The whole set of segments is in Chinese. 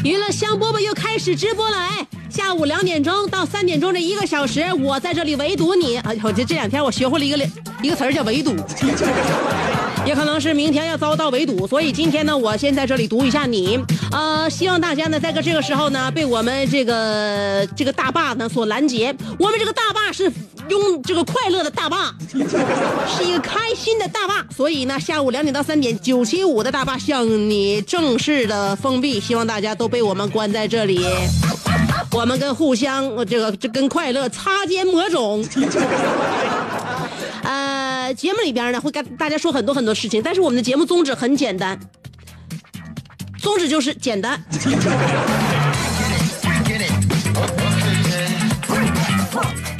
娱乐香饽饽又开始直播了，哎，下午两点钟到三点钟这一个小时，我在这里围堵你。啊，我这这两天我学会了一个一个词儿叫围堵，也可能是明天要遭到围堵，所以今天呢，我先在这里读一下你。呃，希望大家呢，在个这个时候呢，被我们这个这个大坝呢所拦截。我们这个大坝是用这个快乐的大坝，是一个开心的大坝，所以呢，下午两点到三点，九七五的大坝向你正式的封闭，希望大家都被我们关在这里。我们跟互相这个这跟快乐擦肩魔种。呃，节目里边呢会跟大家说很多很多事情，但是我们的节目宗旨很简单，宗旨就是简单。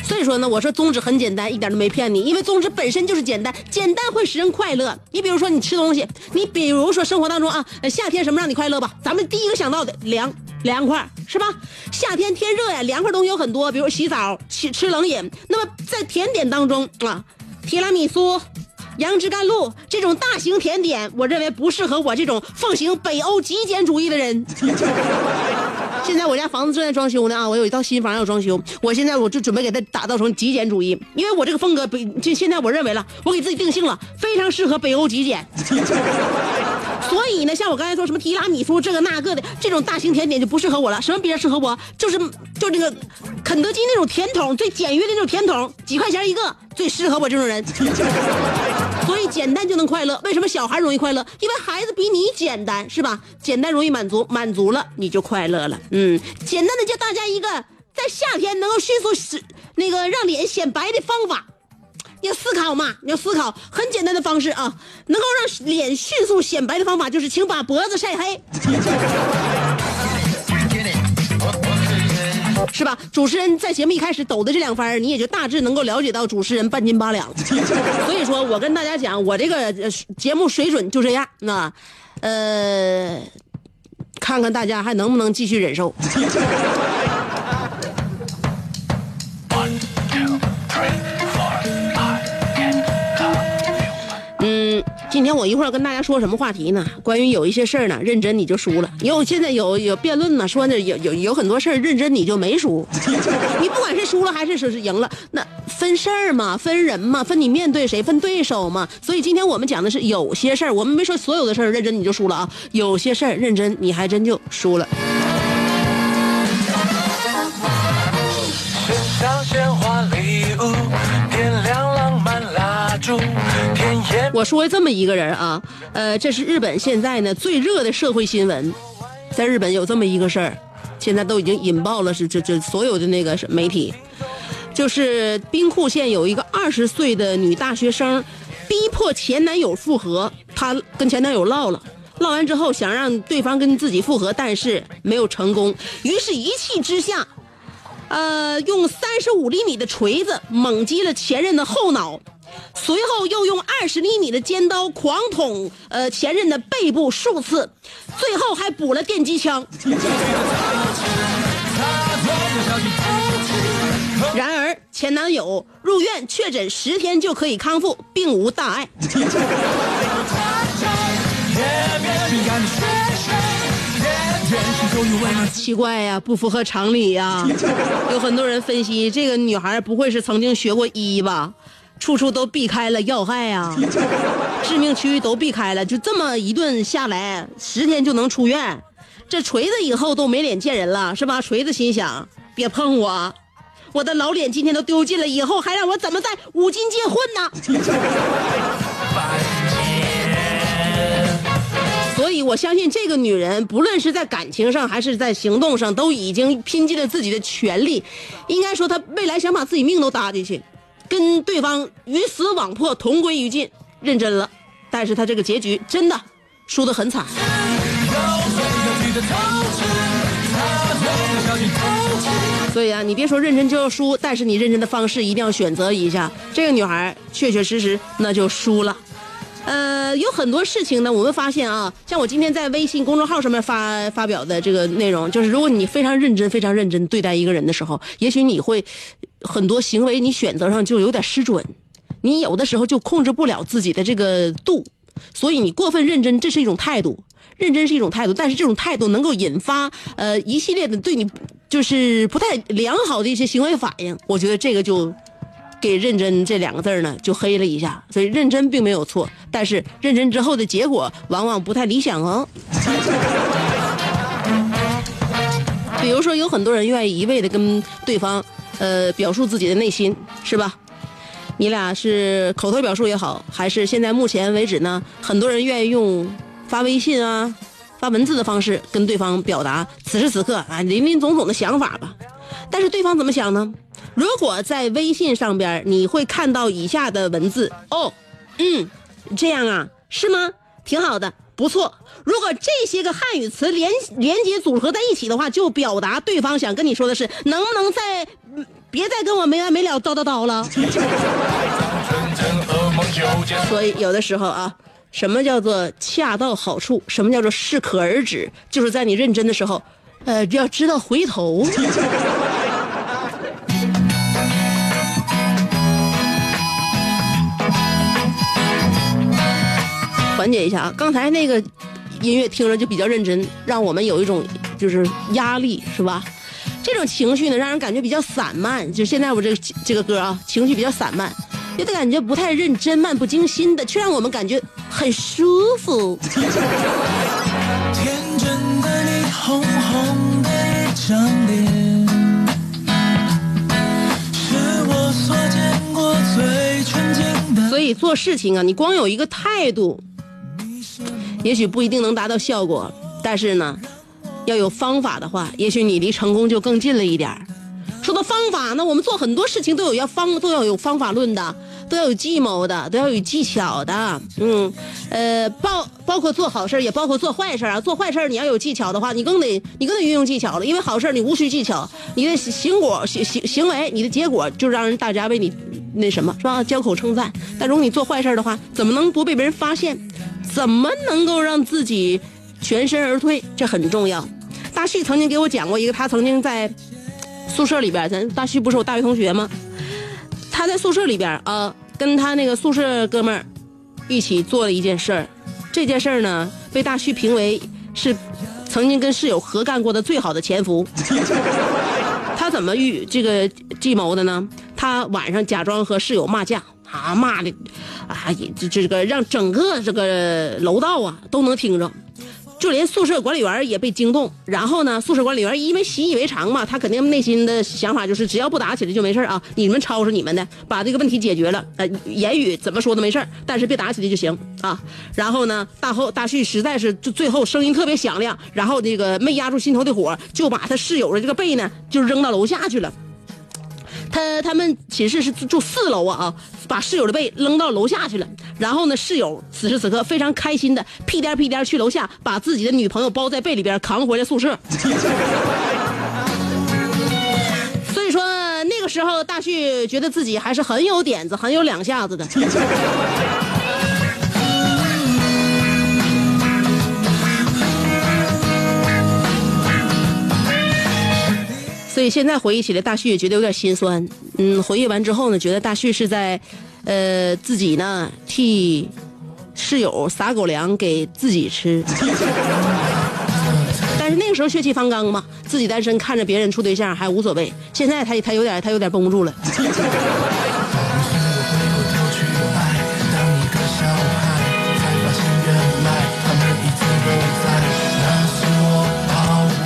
所以说呢，我说宗旨很简单，一点都没骗你，因为宗旨本身就是简单，简单会使人快乐。你比如说你吃东西，你比如说生活当中啊，呃夏天什么让你快乐吧？咱们第一个想到的凉凉快是吧？夏天天热呀，凉快东西有很多，比如洗澡、吃吃冷饮。那么在甜点当中啊，提拉米苏。杨枝甘露这种大型甜点，我认为不适合我这种奉行北欧极简主义的人。现在我家房子正在装修呢啊，我有一套新房要装修，我现在我就准备给它打造成极简主义，因为我这个风格北，就现在我认为了，我给自己定性了，非常适合北欧极简。所以呢，像我刚才说什么提拉米苏这个那个的这种大型甜点就不适合我了。什么比较适合我？就是就这个肯德基那种甜筒，最简约的那种甜筒，几块钱一个，最适合我这种人。所以简单就能快乐。为什么小孩容易快乐？因为孩子比你简单，是吧？简单容易满足，满足了你就快乐了。嗯，简单的教大家一个在夏天能够迅速使那个让脸显白的方法。要思考嘛，你要思考，很简单的方式啊，能够让脸迅速显白的方法就是，请把脖子晒黑，是吧？主持人在节目一开始抖的这两番儿，你也就大致能够了解到主持人半斤八两。所以说我跟大家讲，我这个呃节目水准就这样，那，呃，看看大家还能不能继续忍受。你看我一会儿跟大家说什么话题呢？关于有一些事儿呢，认真你就输了。因为现在有有辩论呢，说呢有有有很多事儿认真你就没输。你不管是输了还是说是赢了，那分事儿嘛，分人嘛，分你面对谁，分对手嘛。所以今天我们讲的是有些事儿，我们没说所有的事儿认真你就输了啊，有些事儿认真你还真就输了。我说这么一个人啊，呃，这是日本现在呢最热的社会新闻，在日本有这么一个事儿，现在都已经引爆了是这这所有的那个媒体，就是兵库县有一个二十岁的女大学生，逼迫前男友复合，她跟前男友唠了。唠完之后，想让对方跟自己复合，但是没有成功，于是一气之下，呃，用三十五厘米的锤子猛击了前任的后脑，随后又用二十厘米的尖刀狂捅呃前任的背部数次，最后还补了电击枪。然而，前男友入院确诊十天就可以康复，并无大碍。奇怪呀，不符合常理呀。有很多人分析，这个女孩不会是曾经学过医吧？处处都避开了要害呀，致命区域都避开了，就这么一顿下来，十天就能出院。这锤子以后都没脸见人了，是吧？锤子心想：别碰我，我的老脸今天都丢尽了，以后还让我怎么在五金界混呢？所以我相信这个女人，不论是在感情上还是在行动上，都已经拼尽了自己的全力。应该说，她未来想把自己命都搭进去，跟对方鱼死网破，同归于尽，认真了。但是他这个结局真的输得很惨。所以啊，你别说认真就要输，但是你认真的方式一定要选择一下。这个女孩确确实实那就输了。呃，有很多事情呢，我们发现啊，像我今天在微信公众号上面发发表的这个内容，就是如果你非常认真、非常认真对待一个人的时候，也许你会很多行为你选择上就有点失准，你有的时候就控制不了自己的这个度，所以你过分认真，这是一种态度，认真是一种态度，但是这种态度能够引发呃一系列的对你就是不太良好的一些行为反应，我觉得这个就。给认真这两个字呢，就黑了一下。所以认真并没有错，但是认真之后的结果往往不太理想哦。比如说，有很多人愿意一味的跟对方，呃，表述自己的内心，是吧？你俩是口头表述也好，还是现在目前为止呢，很多人愿意用发微信啊、发文字的方式跟对方表达此时此刻啊林林总总的想法吧。但是对方怎么想呢？如果在微信上边，你会看到以下的文字哦，嗯，这样啊，是吗？挺好的，不错。如果这些个汉语词连连接组合在一起的话，就表达对方想跟你说的是，能不能再别再跟我没完没了叨叨叨了？所以有的时候啊，什么叫做恰到好处？什么叫做适可而止？就是在你认真的时候，呃，要知道回头。缓解一下啊！刚才那个音乐听着就比较认真，让我们有一种就是压力，是吧？这种情绪呢，让人感觉比较散漫。就现在我这个这个歌啊，情绪比较散漫，有点感觉不太认真、漫不经心的，却让我们感觉很舒服。天真的你，红红的一张脸，是我所见过最纯净的。所以做事情啊，你光有一个态度。也许不一定能达到效果，但是呢，要有方法的话，也许你离成功就更近了一点儿说到方法，那我们做很多事情都有要方，都要有方法论的，都要有计谋的，都要有技巧的。嗯，呃，包包括做好事也包括做坏事啊。做坏事你要有技巧的话，你更得你更得运用技巧了，因为好事你无需技巧，你的行果行行行为，你的结果就让人大家为你那什么是吧？交口称赞。但如果你做坏事的话，怎么能不被别人发现？怎么能够让自己全身而退？这很重要。大旭曾经给我讲过一个，他曾经在宿舍里边，咱大旭不是我大学同学吗？他在宿舍里边啊，跟他那个宿舍哥们儿一起做了一件事儿。这件事儿呢，被大旭评为是曾经跟室友合干过的最好的潜伏。他怎么预这个计谋的呢？他晚上假装和室友骂架。啊骂的，啊这这个让整个这个楼道啊都能听着，就连宿舍管理员也被惊动。然后呢，宿舍管理员因为习以为常嘛，他肯定内心的想法就是只要不打起来就没事啊。你们吵是你们的，把这个问题解决了，呃，言语怎么说都没事但是别打起来就行啊。然后呢，大后大旭实在是就最后声音特别响亮，然后那个没压住心头的火，就把他室友的这个被呢就扔到楼下去了。他他们寝室是住四楼啊啊，把室友的被扔到楼下去了。然后呢，室友此时此刻非常开心的屁颠屁颠去楼下，把自己的女朋友包在被里边扛回来宿舍。所以说那个时候，大旭觉得自己还是很有点子、很有两下子的。所以现在回忆起来，大旭也觉得有点心酸。嗯，回忆完之后呢，觉得大旭是在，呃，自己呢替室友撒狗粮给自己吃。但是那个时候血气方刚嘛，自己单身看着别人处对象还无所谓。现在他他有点他有点绷不住了。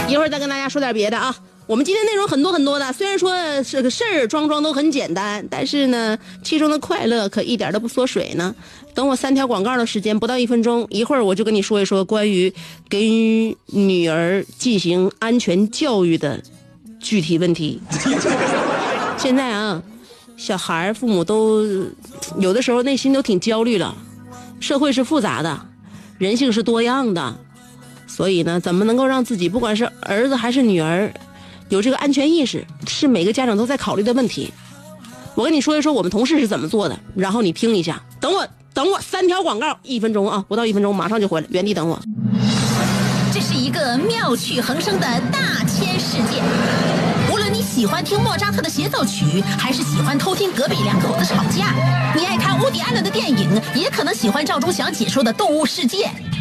一会儿再跟大家说点别的啊。我们今天内容很多很多的，虽然说这个事儿桩桩都很简单，但是呢，其中的快乐可一点都不缩水呢。等我三条广告的时间不到一分钟，一会儿我就跟你说一说关于给女儿进行安全教育的具体问题。现在啊，小孩儿父母都有的时候内心都挺焦虑了。社会是复杂的，人性是多样的，所以呢，怎么能够让自己不管是儿子还是女儿，有这个安全意识，是每个家长都在考虑的问题。我跟你说一说我们同事是怎么做的，然后你听一下。等我，等我，三条广告，一分钟啊，不到一分钟，马上就回来，原地等我。这是一个妙趣横生的大千世界。无论你喜欢听莫扎特的协奏曲，还是喜欢偷听隔壁两口子吵架，你爱看乌迪·安伦的电影，也可能喜欢赵忠祥解说的《动物世界》。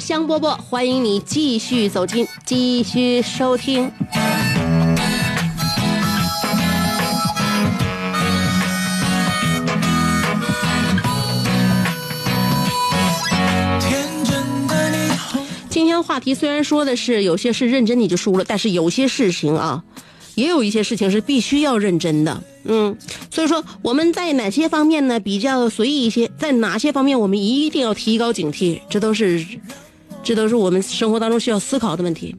香饽饽，欢迎你继续走进，继续收听。今天话题虽然说的是有些事认真你就输了，但是有些事情啊，也有一些事情是必须要认真的。嗯，所以说我们在哪些方面呢比较随意一些，在哪些方面我们一定要提高警惕，这都是，这都是我们生活当中需要思考的问题。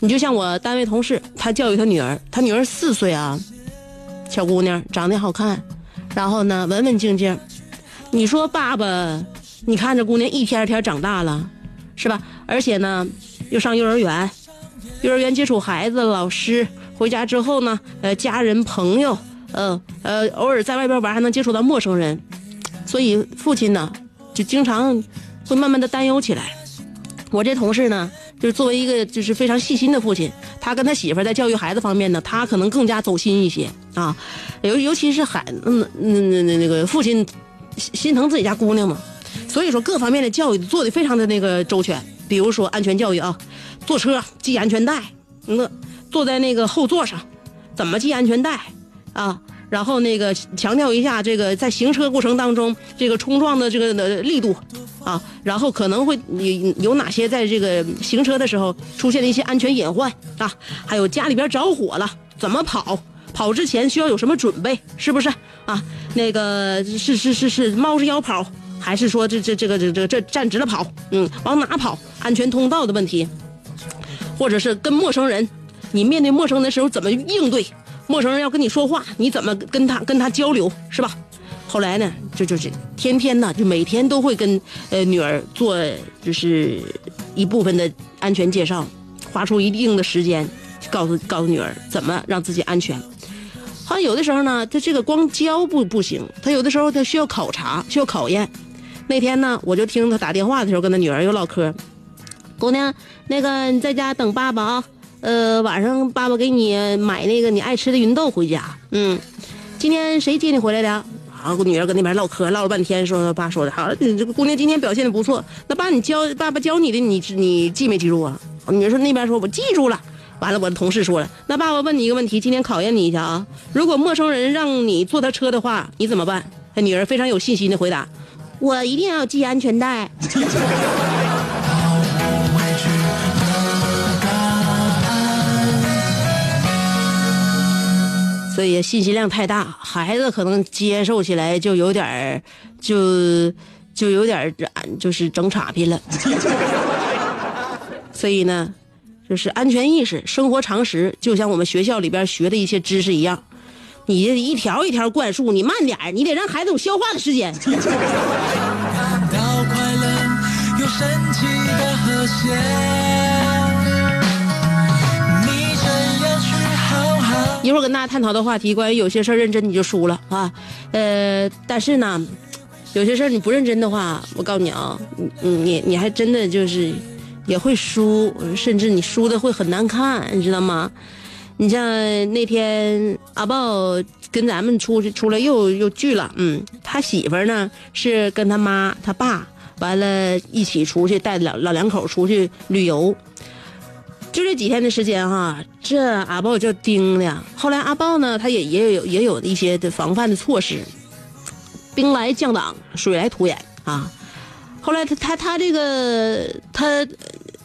你就像我单位同事，他教育他女儿，他女儿四岁啊，小姑娘长得好看，然后呢文文静静。你说爸爸，你看这姑娘一天天长大了，是吧？而且呢又上幼儿园，幼儿园接触孩子、老师，回家之后呢，呃，家人、朋友，呃呃，偶尔在外边玩还能接触到陌生人，所以父亲呢就经常会慢慢的担忧起来。我这同事呢，就是作为一个就是非常细心的父亲，他跟他媳妇在教育孩子方面呢，他可能更加走心一些啊，尤尤其是孩嗯嗯那那那个父亲心心疼自己家姑娘嘛，所以说各方面的教育做的非常的那个周全，比如说安全教育啊，坐车系安全带，那坐在那个后座上怎么系安全带啊？然后那个强调一下这个在行车过程当中这个冲撞的这个的力度啊，然后可能会有有哪些在这个行车的时候出现的一些安全隐患啊，还有家里边着火了怎么跑，跑之前需要有什么准备，是不是啊？那个是是是是猫着腰跑，还是说这这这个这这这站直了跑？嗯，往哪跑？安全通道的问题，或者是跟陌生人，你面对陌生的时候怎么应对？陌生人要跟你说话，你怎么跟他跟他交流，是吧？后来呢，就就是天天呢，就每天都会跟呃女儿做就是一部分的安全介绍，花出一定的时间，告诉告诉女儿怎么让自己安全。好像有的时候呢，他这个光教不不行，他有的时候他需要考察，需要考验。那天呢，我就听他打电话的时候跟他女儿又唠嗑，姑娘，那个你在家等爸爸啊。呃，晚上爸爸给你买那个你爱吃的芸豆回家。嗯，今天谁接你回来的？啊，我女儿搁那边唠嗑，唠了半天，说爸说的好，你这个姑娘今天表现的不错。那爸，你教爸爸教你的，你你记没记住啊？女儿说那边说我记住了。完了，我的同事说了，那爸爸问你一个问题，今天考验你一下啊。如果陌生人让你坐他车的话，你怎么办？他女儿非常有信心的回答：我一定要系安全带。所以信息量太大，孩子可能接受起来就有点儿，就就有点儿就是整岔劈了。所以呢，就是安全意识、生活常识，就像我们学校里边学的一些知识一样，你一条一条灌输，你慢点儿，你得让孩子有消化的时间。感 到快乐，有神奇的和谐。一会儿跟大家探讨的话题，关于有些事儿认真你就输了啊，呃，但是呢，有些事儿你不认真的话，我告诉你啊，你你你还真的就是也会输，甚至你输的会很难看，你知道吗？你像那天阿豹跟咱们出去出来又又聚了，嗯，他媳妇呢是跟他妈他爸完了一起出去带老老两口出去旅游，就这几天的时间哈，这阿豹就盯的。后来阿豹呢，他也也有也有一些的防范的措施，兵来将挡，水来土掩啊。后来他他他这个他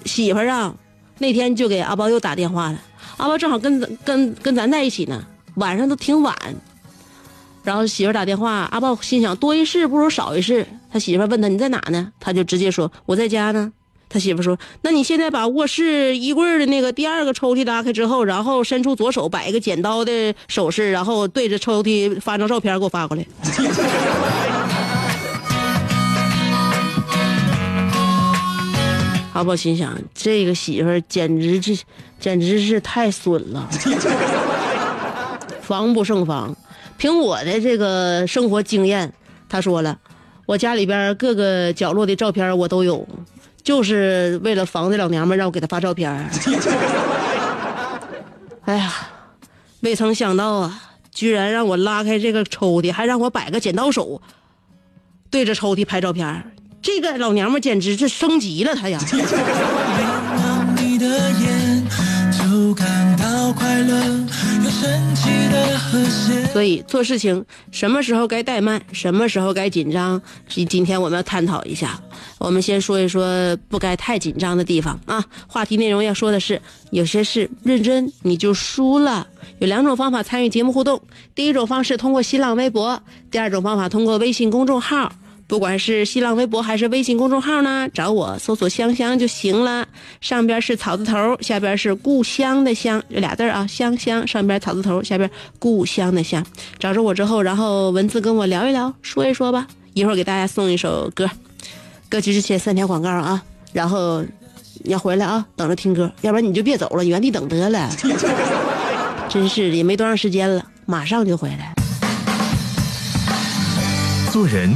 媳妇儿啊，那天就给阿豹又打电话了。阿豹正好跟跟跟咱在一起呢，晚上都挺晚。然后媳妇打电话，阿豹心想多一事不如少一事。他媳妇问他你在哪呢？他就直接说我在家呢。他媳妇说：“那你现在把卧室衣柜的那个第二个抽屉拉开之后，然后伸出左手摆一个剪刀的手势，然后对着抽屉发张照片给我发过来。”阿宝心想：这个媳妇简直是，简直是太损了，防不胜防。凭我的这个生活经验，他说了，我家里边各个角落的照片我都有，就是为了防这老娘们让我给她发照片。哎呀，未曾想到啊，居然让我拉开这个抽屉，还让我摆个剪刀手，对着抽屉拍照片。这个老娘们简直是升级了，她呀！神奇的和谐。所以做事情什么时候该怠慢，什么时候该紧张，今今天我们要探讨一下。我们先说一说不该太紧张的地方啊。话题内容要说的是，有些事认真你就输了。有两种方法参与节目互动，第一种方式通过新浪微博，第二种方法通过微信公众号。不管是新浪微博还是微信公众号呢，找我搜索“香香”就行了。上边是草字头，下边是故乡的乡，这俩字啊，香香。上边草字头，下边故乡的乡。找着我之后，然后文字跟我聊一聊，说一说吧。一会儿给大家送一首歌，歌曲之前三条广告啊。然后你要回来啊，等着听歌，要不然你就别走了，原地等得了。真是的，也没多长时间了，马上就回来。做人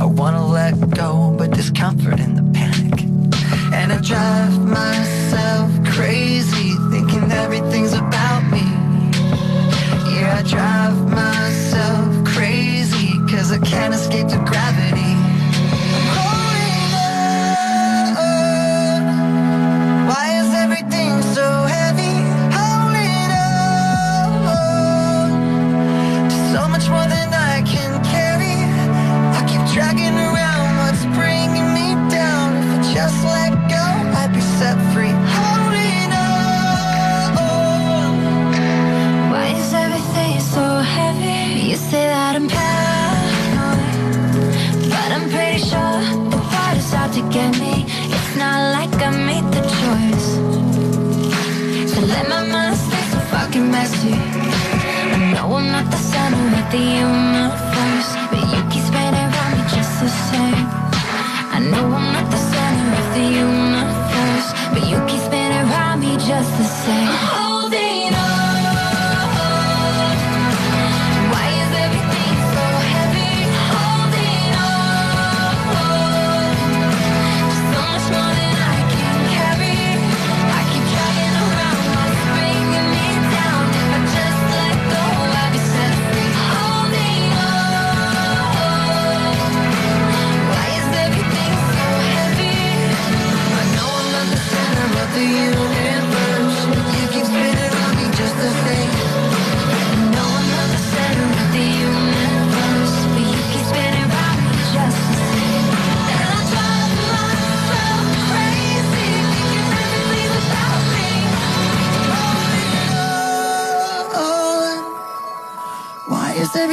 I wanna let go, but there's comfort in the panic. And I drive myself crazy, thinking everything's about me. Yeah, I drive myself crazy, cause I can't escape the gravity.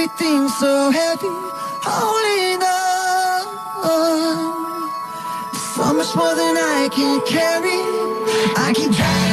Everything so heavy, holding on. So much more than I can carry. I keep dragging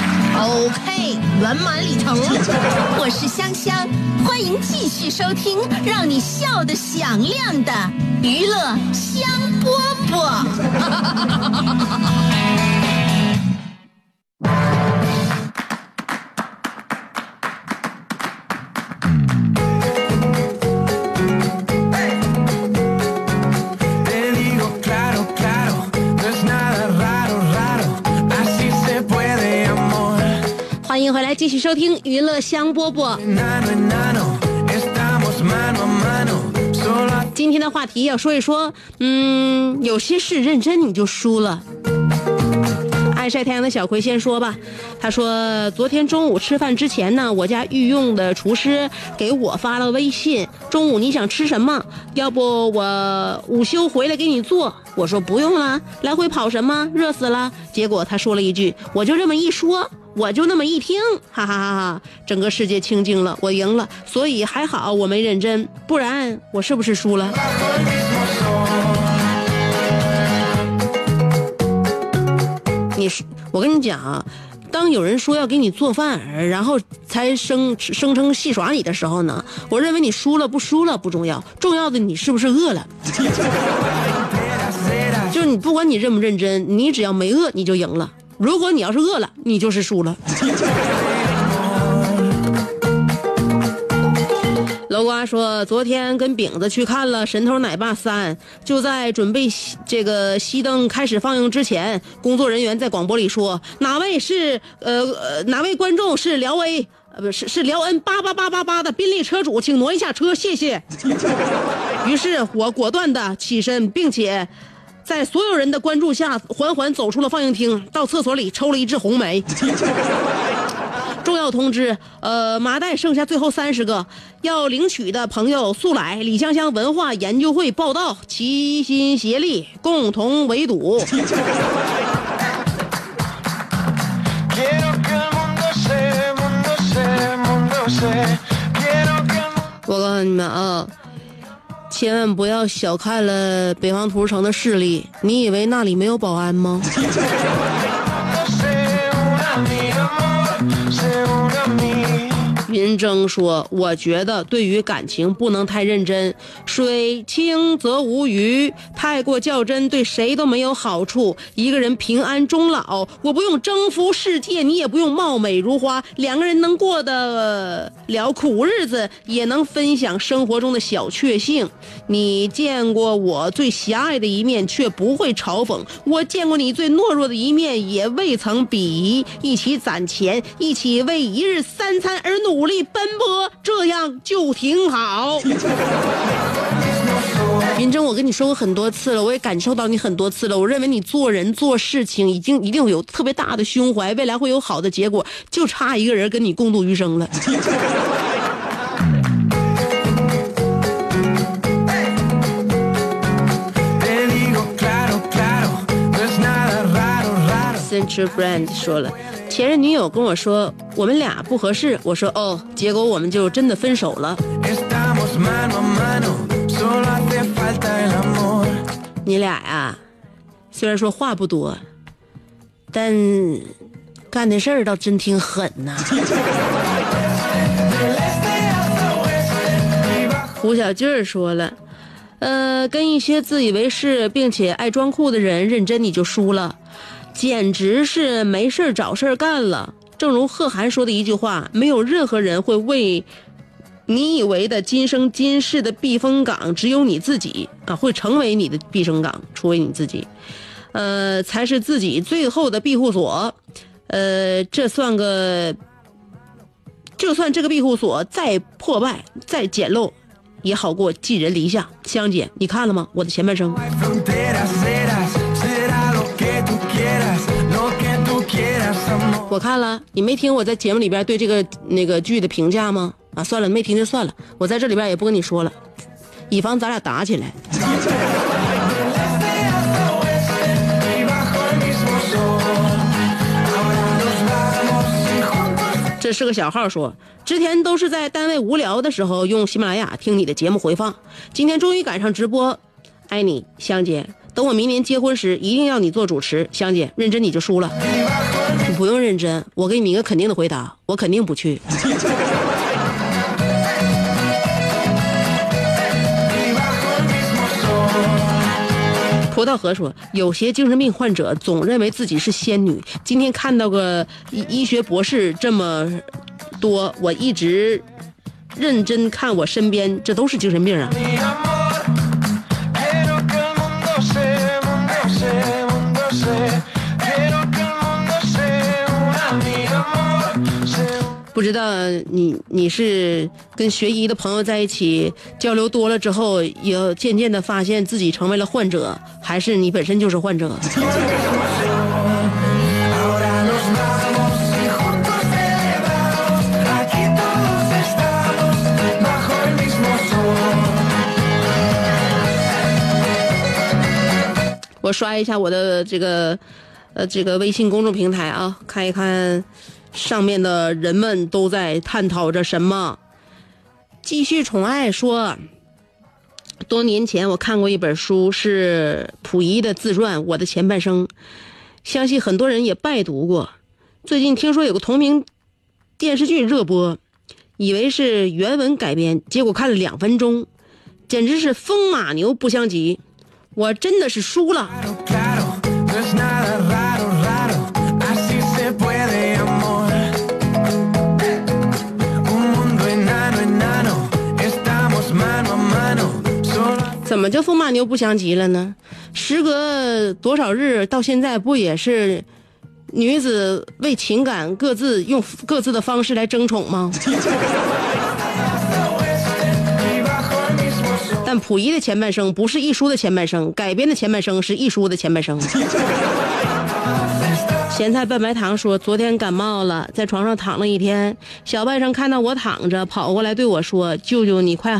OK，圆满礼成。我是香香，欢迎继续收听让你笑得响亮的娱乐香饽饽。回来，继续收听娱乐香饽饽。今天的话题要说一说，嗯，有些事认真你就输了。爱晒太阳的小葵先说吧，他说昨天中午吃饭之前呢，我家御用的厨师给我发了微信，中午你想吃什么？要不我午休回来给你做？我说不用了，来回跑什么？热死了。结果他说了一句，我就这么一说。我就那么一听，哈哈哈哈！整个世界清静了，我赢了，所以还好我没认真，不然我是不是输了？你是我跟你讲啊，当有人说要给你做饭，然后才声声称戏耍你的时候呢，我认为你输了不输了不重要，重要的你是不是饿了。就是你不管你认不认真，你只要没饿你就赢了。如果你要是饿了，你就是输了。楼瓜说，昨天跟饼子去看了《神偷奶爸三》，就在准备这个熄灯开始放映之前，工作人员在广播里说：“哪位是呃呃哪位观众是辽 A 呃不是是辽 N 八八八八八的宾利车主，请挪一下车，谢谢。”于是我果断的起身，并且。在所有人的关注下，缓缓走出了放映厅，到厕所里抽了一支红梅。重要通知，呃，麻袋剩下最后三十个，要领取的朋友速来李香香文化研究会报道，齐心协力，共同围堵。我告诉你们啊。千万不要小看了北方图书城的势力，你以为那里没有保安吗？云峥说：“我觉得对于感情不能太认真，水清则无鱼，太过较真对谁都没有好处。一个人平安终老，我不用征服世界，你也不用貌美如花，两个人能过得了苦日子，也能分享生活中的小确幸。你见过我最狭隘的一面，却不会嘲讽；我见过你最懦弱的一面，也未曾鄙夷。一起攒钱，一起为一日三餐而努。”力力奔波，这样就挺好。云峥，我跟你说过很多次了，我也感受到你很多次了。我认为你做人做事情，已经一定有特别大的胸怀，未来会有好的结果，就差一个人跟你共度余生了。Central Brand 说了，前任女友跟我说我们俩不合适，我说哦，结果我们就真的分手了。你俩呀、虽然说话不多，但干的事儿倒真挺狠呐。胡小俊说了，呃，跟一些自以为是并且爱装酷的人认真，你就输了，简直是没事儿找事儿干了。正如贺涵说的一句话：“没有任何人会为你以为的今生今世的避风港，只有你自己啊，会成为你的避风港，除非你自己，呃，才是自己最后的庇护所。呃，这算个，就算这个庇护所再破败、再简陋，也好过寄人篱下。香姐，你看了吗？我的前半生。我看了，你没听我在节目里边对这个那个剧的评价吗？啊，算了，没听就算了，我在这里边也不跟你说了，以防咱俩打起来。这是个小号说，之前都是在单位无聊的时候用喜马拉雅听你的节目回放，今天终于赶上直播，爱你香姐。等我明年结婚时，一定要你做主持，香姐认真你就输了。不用认真，我给你一个肯定的回答，我肯定不去。葡萄河说，有些精神病患者总认为自己是仙女。今天看到个医医学博士这么多，我一直认真看我身边，这都是精神病啊。不知道你你是跟学医的朋友在一起交流多了之后，也渐渐的发现自己成为了患者，还是你本身就是患者？我刷一下我的这个，呃，这个微信公众平台啊，看一看上面的人们都在探讨着什么。继续宠爱说，多年前我看过一本书，是溥仪的自传《我的前半生》，相信很多人也拜读过。最近听说有个同名电视剧热播，以为是原文改编，结果看了两分钟，简直是风马牛不相及。我真的是输了。怎么就风马牛不相及了呢？时隔多少日，到现在不也是女子为情感各自用各自的方式来争宠吗？但溥仪的前半生不是一书的前半生，改编的前半生是一书的前半生。咸菜拌白糖说，昨天感冒了，在床上躺了一天。小外甥看到我躺着，跑过来对我说：“舅舅，你快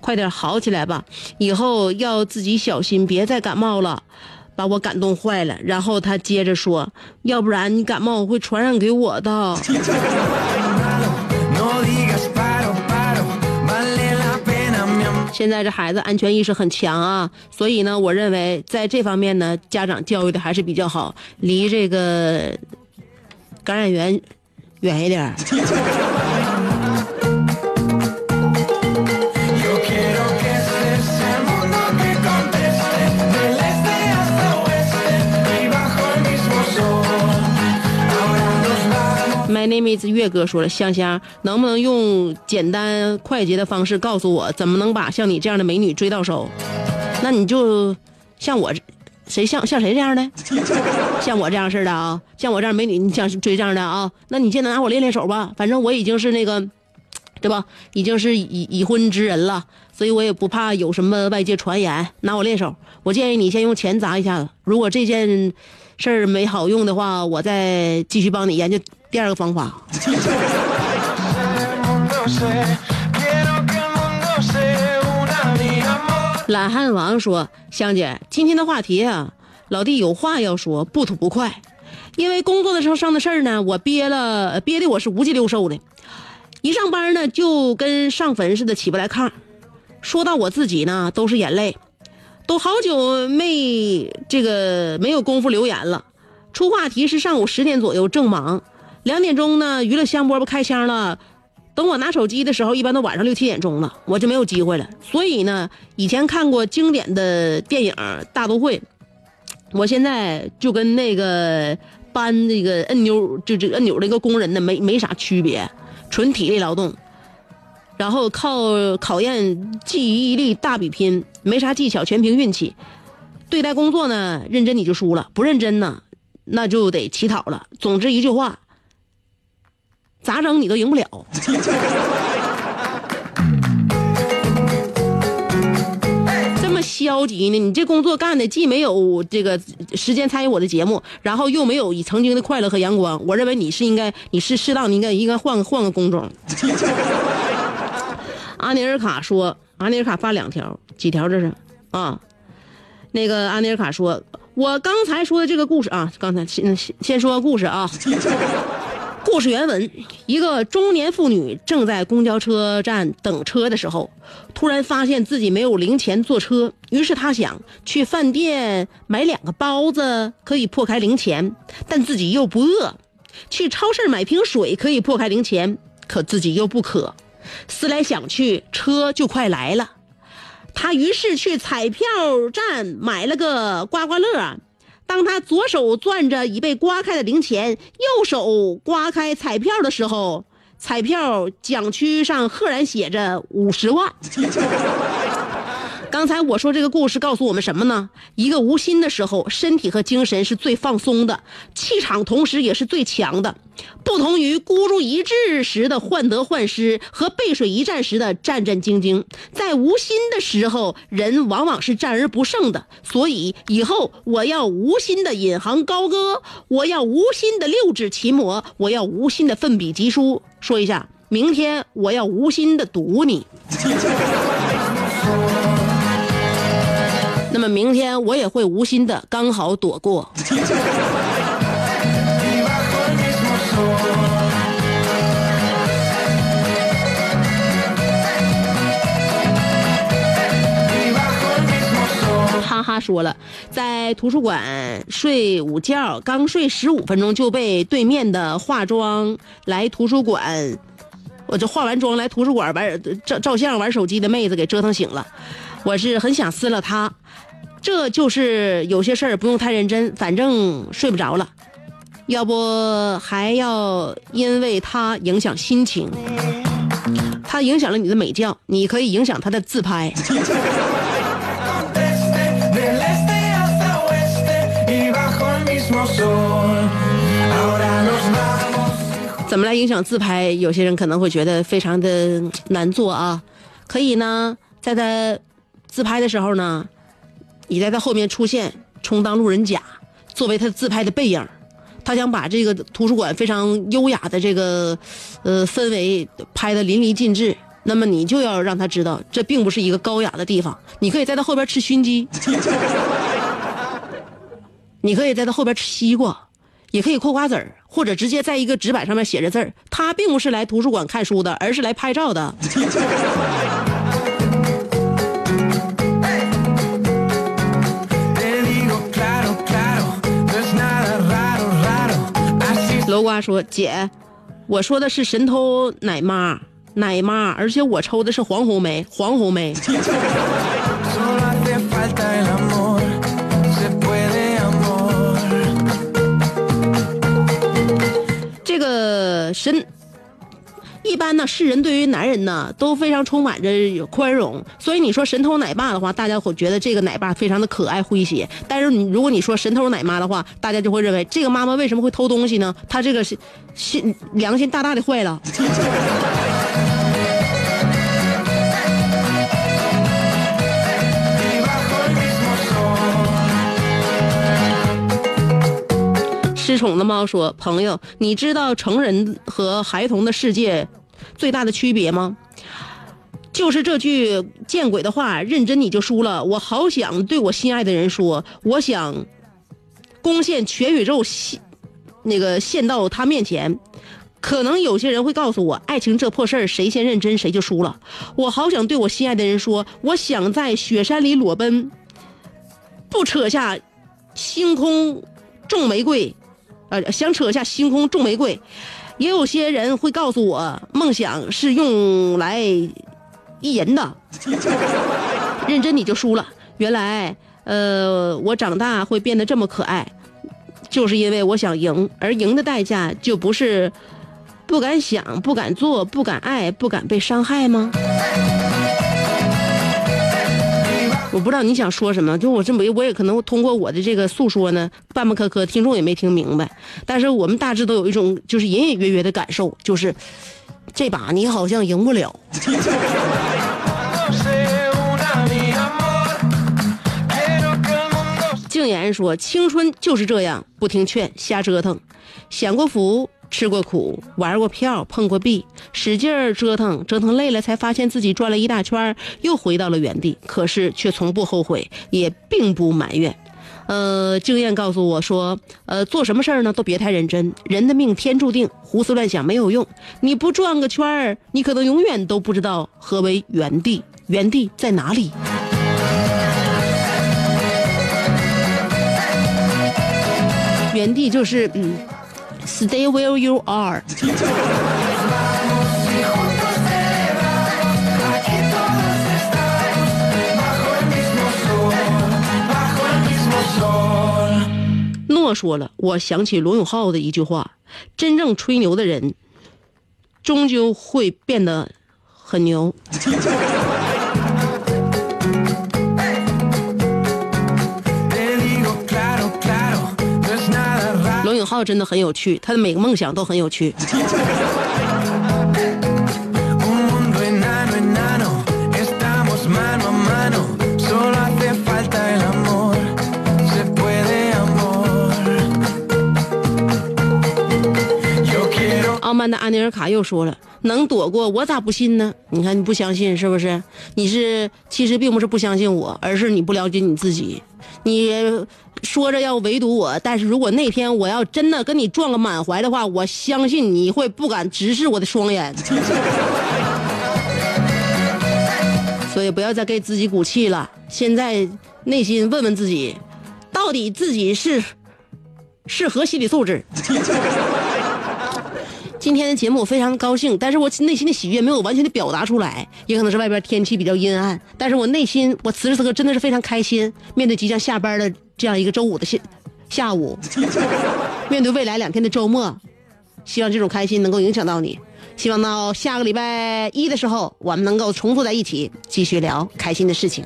快点好起来吧，以后要自己小心，别再感冒了。”把我感动坏了。然后他接着说：“要不然你感冒会传染给我的。”现在这孩子安全意识很强啊，所以呢，我认为在这方面呢，家长教育的还是比较好，离这个感染源远一点 nos vamos. My name is 月哥说了，香香能不能用简单快捷的方式告诉我，怎么能把像你这样的美女追到手？那你就像我，谁像像谁这样的？像我这样似的啊，像我这样美女，你想追这样的啊？那你先拿我练练手吧，反正我已经是那个，对吧？已经是已已婚之人了，所以我也不怕有什么外界传言，拿我练手。我建议你先用钱砸一下子，如果这件事儿没好用的话，我再继续帮你研究第二个方法。懒汉王说：“香姐，今天的话题啊，老弟有话要说，不吐不快。因为工作的时候上的事儿呢，我憋了，憋的我是无鸡六兽的。一上班呢，就跟上坟似的起不来炕。说到我自己呢，都是眼泪。都好久没这个没有功夫留言了。出话题是上午十点左右，正忙。两点钟呢，娱乐香饽不开箱了。等我拿手机的时候，一般都晚上六七点钟了，我就没有机会了。所以呢，以前看过经典的电影《大都会》，我现在就跟那个搬那个按钮，就这按钮那个工人呢，没没啥区别，纯体力劳动。然后靠考验记忆力大比拼，没啥技巧，全凭运气。对待工作呢，认真你就输了，不认真呢，那就得乞讨了。总之一句话，咋整你都赢不了。这么消极呢？你这工作干的既没有这个时间参与我的节目，然后又没有以曾经的快乐和阳光。我认为你是应该，你是适当的应该应该换个换个工种。阿尼尔卡说：“阿尼尔卡发两条，几条这是啊？那个阿尼尔卡说，我刚才说的这个故事啊，刚才先先说个故事啊。故事原文：一个中年妇女正在公交车站等车的时候，突然发现自己没有零钱坐车，于是她想去饭店买两个包子，可以破开零钱，但自己又不饿；去超市买瓶水可以破开零钱，可自己又不渴。思来想去，车就快来了。她于是去彩票站买了个刮刮乐。当他左手攥着已被刮开的零钱，右手刮开彩票的时候，彩票奖区上赫然写着五十万。刚才我说这个故事告诉我们什么呢？一个无心的时候，身体和精神是最放松的，气场同时也是最强的。不同于孤注一掷时的患得患失和背水一战时的战战兢兢，在无心的时候，人往往是战而不胜的。所以以后我要无心的引吭高歌，我要无心的六指琴魔，我要无心的奋笔疾书。说一下，明天我要无心的堵你。明天我也会无心的刚好躲过。哈哈说了，在图书馆睡午觉，刚睡十五分钟就被对面的化妆来图书馆，我这化完妆来图书馆玩照照相玩手机的妹子给折腾醒了，我是很想撕了她。这就是有些事儿不用太认真，反正睡不着了，要不还要因为他影响心情，他影响了你的美觉，你可以影响他的自拍。怎么来影响自拍？有些人可能会觉得非常的难做啊。可以呢，在他自拍的时候呢。你在他后面出现，充当路人甲，作为他自拍的背影，他想把这个图书馆非常优雅的这个，呃氛围拍的淋漓尽致。那么你就要让他知道，这并不是一个高雅的地方。你可以在他后边吃熏鸡，你可以在他后边吃西瓜，也可以嗑瓜子儿，或者直接在一个纸板上面写着字儿。他并不是来图书馆看书的，而是来拍照的。楼瓜说：“姐，我说的是神偷奶妈，奶妈，而且我抽的是黄红梅，黄红梅。这个神。”一般呢，世人对于男人呢都非常充满着宽容，所以你说神偷奶爸的话，大家伙觉得这个奶爸非常的可爱诙谐。但是你如果你说神偷奶妈的话，大家就会认为这个妈妈为什么会偷东西呢？她这个是心良心大大的坏了。失宠的猫说：“朋友，你知道成人和孩童的世界？”最大的区别吗？就是这句见鬼的话，认真你就输了。我好想对我心爱的人说，我想攻陷全宇宙，那个献到他面前。可能有些人会告诉我，爱情这破事儿，谁先认真谁就输了。我好想对我心爱的人说，我想在雪山里裸奔，不扯下星空种玫瑰，呃，想扯下星空种玫瑰。也有些人会告诉我，梦想是用来意淫的。认真你就输了。原来，呃，我长大会变得这么可爱，就是因为我想赢，而赢的代价就不是不敢想、不敢做、不敢爱、不敢被伤害吗？我不知道你想说什么，就我这么，我也可能通过我的这个诉说呢，半半磕磕，听众也没听明白。但是我们大致都有一种就是隐隐约约的感受，就是这把你好像赢不了。静言说：“青春就是这样，不听劝，瞎折腾。享过福，吃过苦，玩过票，碰过壁，使劲儿折腾，折腾累了，才发现自己转了一大圈，又回到了原地。可是却从不后悔，也并不埋怨。呃，经验告诉我说，呃，做什么事儿呢，都别太认真。人的命天注定，胡思乱想没有用。你不转个圈儿，你可能永远都不知道何为原地，原地在哪里。”原地就是嗯，stay where you are。诺说了，我想起罗永浩的一句话：真正吹牛的人，终究会变得很牛。永浩真的很有趣，他的每个梦想都很有趣。傲慢的安尼尔卡又说了：“能躲过，我咋不信呢？你看你不相信是不是？你是其实并不是不相信我，而是你不了解你自己。你说着要围堵我，但是如果那天我要真的跟你撞个满怀的话，我相信你会不敢直视我的双眼。所以不要再给自己鼓气了，现在内心问问自己，到底自己是是何心理素质？今天的节目我非常高兴，但是我内心的喜悦没有完全的表达出来，也可能是外边天气比较阴暗，但是我内心我此时此刻真的是非常开心，面对即将下班的这样一个周五的下下午，面对未来两天的周末，希望这种开心能够影响到你，希望到下个礼拜一的时候，我们能够重复在一起，继续聊开心的事情。